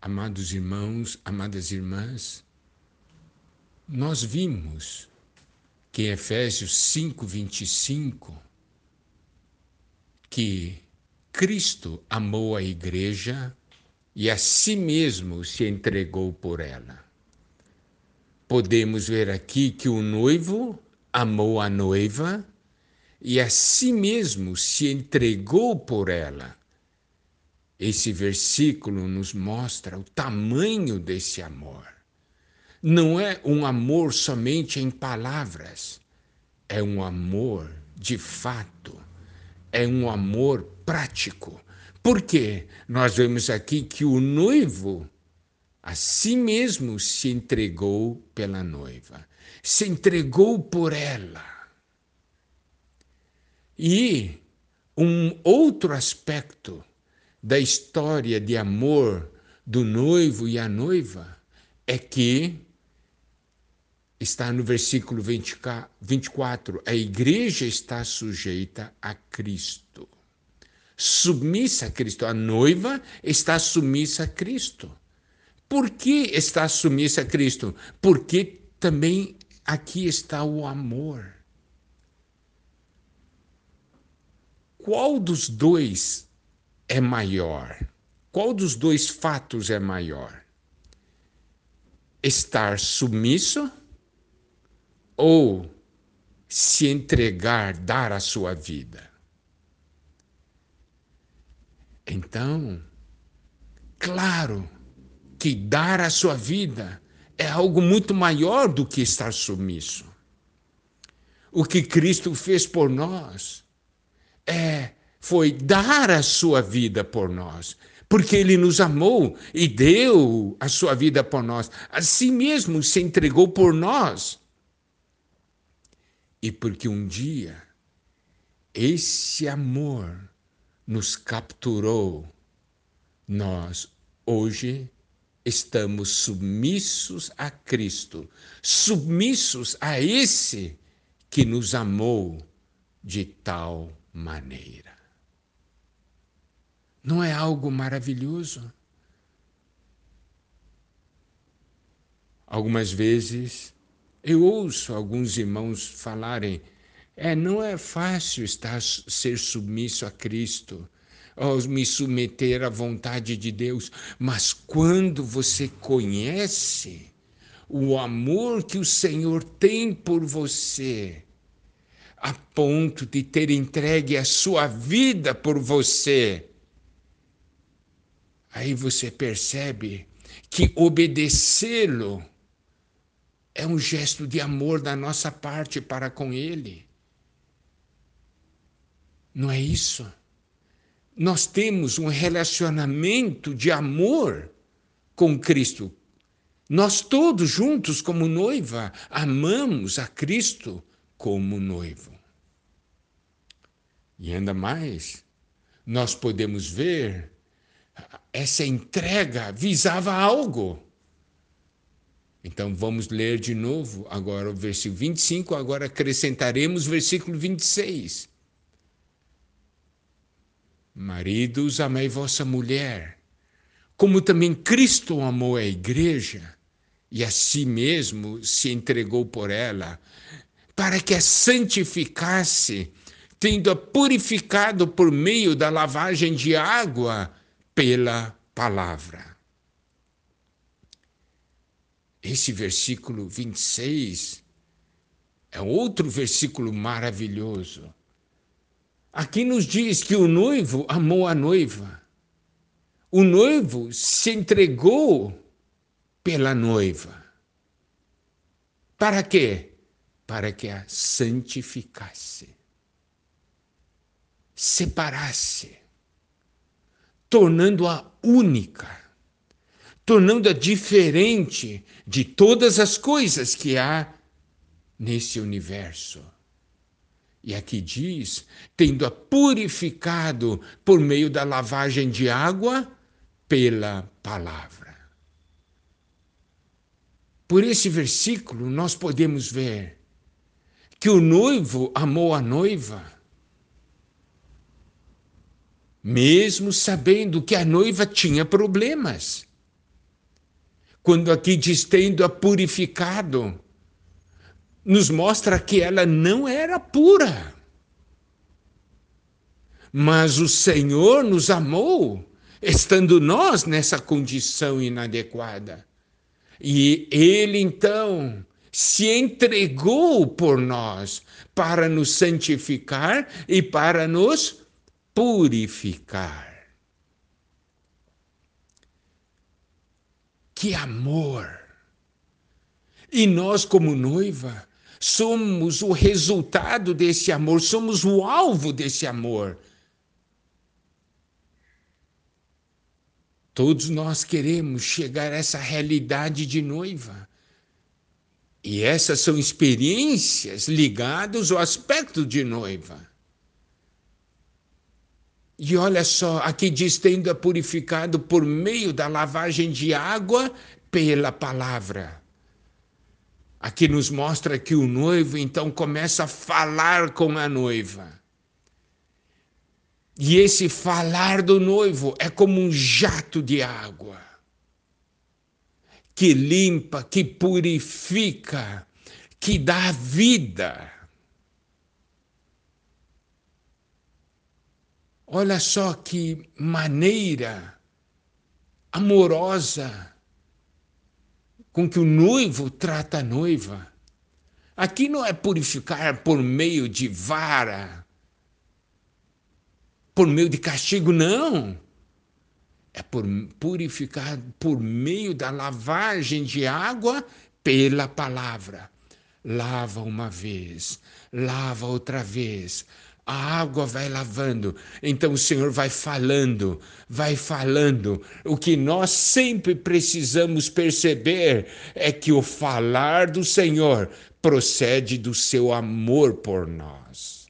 Amados irmãos, amadas irmãs, nós vimos que em Efésios 5, 25, que Cristo amou a igreja e a si mesmo se entregou por ela. Podemos ver aqui que o noivo amou a noiva e a si mesmo se entregou por ela. Esse versículo nos mostra o tamanho desse amor. Não é um amor somente em palavras, é um amor de fato, é um amor prático por quê? Nós vemos aqui que o noivo a si mesmo se entregou pela noiva, se entregou por ela. E um outro aspecto da história de amor do noivo e a noiva é que está no versículo 24, a igreja está sujeita a Cristo submissa a Cristo. A noiva está submissa a Cristo. Por que está submissa a Cristo? Porque também aqui está o amor. Qual dos dois é maior? Qual dos dois fatos é maior? Estar submisso ou se entregar, dar a sua vida? Então, claro que dar a sua vida é algo muito maior do que estar submisso. O que Cristo fez por nós é foi dar a sua vida por nós, porque ele nos amou e deu a sua vida por nós. Assim mesmo se entregou por nós. E porque um dia esse amor nos capturou, nós hoje estamos submissos a Cristo, submissos a esse que nos amou de tal maneira. Não é algo maravilhoso? Algumas vezes eu ouço alguns irmãos falarem é, não é fácil estar ser submisso a Cristo, ou me submeter à vontade de Deus, mas quando você conhece o amor que o Senhor tem por você, a ponto de ter entregue a sua vida por você, aí você percebe que obedecê-lo é um gesto de amor da nossa parte para com Ele. Não é isso? Nós temos um relacionamento de amor com Cristo. Nós todos juntos, como noiva, amamos a Cristo como noivo. E ainda mais, nós podemos ver essa entrega visava algo. Então vamos ler de novo agora o versículo 25, agora acrescentaremos o versículo 26. Maridos, amai vossa mulher, como também Cristo amou a igreja e a si mesmo se entregou por ela, para que a santificasse, tendo-a purificado por meio da lavagem de água pela palavra. Esse versículo 26 é outro versículo maravilhoso Aqui nos diz que o noivo amou a noiva. O noivo se entregou pela noiva. Para quê? Para que a santificasse, separasse, tornando-a única, tornando-a diferente de todas as coisas que há nesse universo. E aqui diz: tendo-a purificado por meio da lavagem de água pela palavra. Por esse versículo, nós podemos ver que o noivo amou a noiva, mesmo sabendo que a noiva tinha problemas. quando aqui diz tendo-a purificado, nos mostra que ela não era pura. Mas o Senhor nos amou, estando nós nessa condição inadequada. E Ele então se entregou por nós para nos santificar e para nos purificar. Que amor! E nós, como noiva, somos o resultado desse amor, somos o alvo desse amor. Todos nós queremos chegar a essa realidade de noiva. E essas são experiências ligadas ao aspecto de noiva. E olha só, aqui diz: tendo purificado por meio da lavagem de água pela palavra. Aqui nos mostra que o noivo então começa a falar com a noiva. E esse falar do noivo é como um jato de água que limpa, que purifica, que dá vida. Olha só que maneira amorosa com que o noivo trata a noiva. Aqui não é purificar por meio de vara, por meio de castigo, não. É por purificar por meio da lavagem de água pela palavra. Lava uma vez, lava outra vez, a água vai lavando. Então o Senhor vai falando, vai falando. O que nós sempre precisamos perceber é que o falar do Senhor procede do seu amor por nós.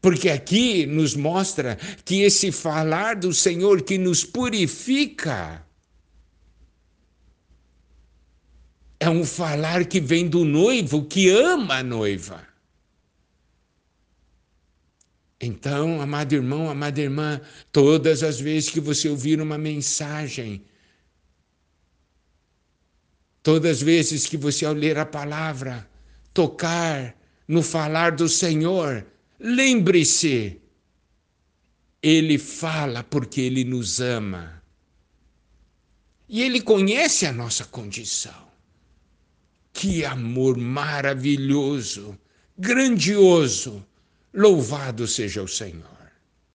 Porque aqui nos mostra que esse falar do Senhor que nos purifica é um falar que vem do noivo que ama a noiva. Então, amado irmão, amada irmã, todas as vezes que você ouvir uma mensagem, todas as vezes que você, ao ler a palavra, tocar no falar do Senhor, Lembre-se, ele fala porque ele nos ama. E ele conhece a nossa condição. Que amor maravilhoso, grandioso. Louvado seja o Senhor.